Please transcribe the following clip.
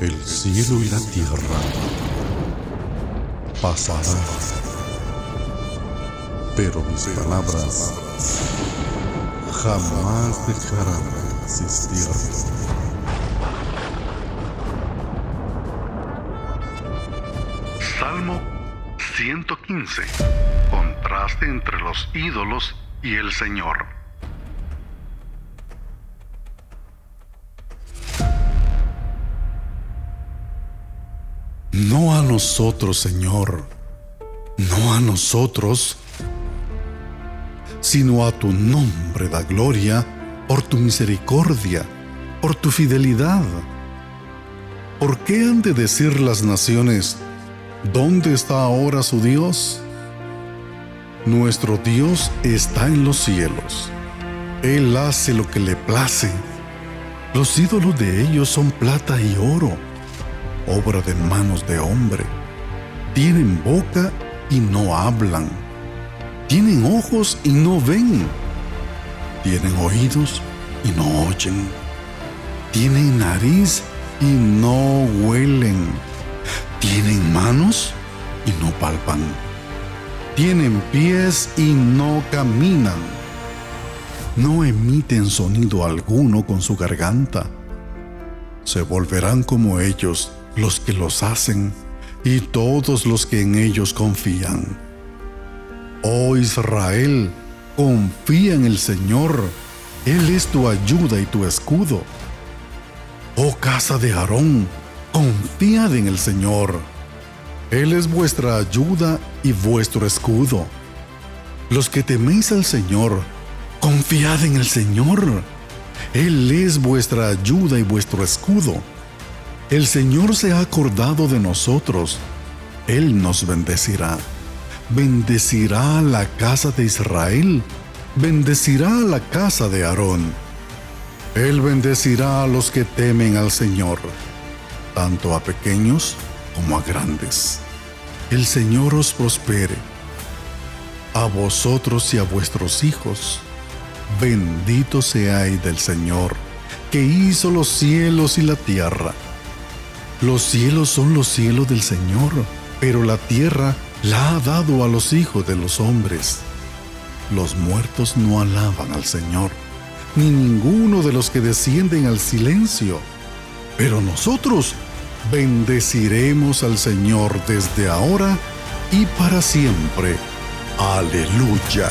El cielo y la tierra pasarán, pero mis palabras jamás dejarán de existir. Salmo 115. Contraste entre los ídolos y el Señor. No a nosotros, Señor, no a nosotros, sino a tu nombre da gloria por tu misericordia, por tu fidelidad. ¿Por qué han de decir las naciones, ¿dónde está ahora su Dios? Nuestro Dios está en los cielos. Él hace lo que le place. Los ídolos de ellos son plata y oro, obra de manos de hombre. Tienen boca y no hablan. Tienen ojos y no ven. Tienen oídos y no oyen. Tienen nariz y no huelen. Tienen manos y no palpan. Tienen pies y no caminan. No emiten sonido alguno con su garganta. Se volverán como ellos los que los hacen y todos los que en ellos confían. Oh Israel, confía en el Señor. Él es tu ayuda y tu escudo. Oh casa de Aarón, confiad en el Señor. Él es vuestra ayuda y vuestro escudo. Los que teméis al Señor, confiad en el Señor. Él es vuestra ayuda y vuestro escudo. El Señor se ha acordado de nosotros. Él nos bendecirá. Bendecirá a la casa de Israel. Bendecirá a la casa de Aarón. Él bendecirá a los que temen al Señor, tanto a pequeños como a grandes. El Señor os prospere. A vosotros y a vuestros hijos. Bendito seáis del Señor, que hizo los cielos y la tierra. Los cielos son los cielos del Señor, pero la tierra la ha dado a los hijos de los hombres. Los muertos no alaban al Señor, ni ninguno de los que descienden al silencio. Pero nosotros bendeciremos al Señor desde ahora y para siempre. Aleluya.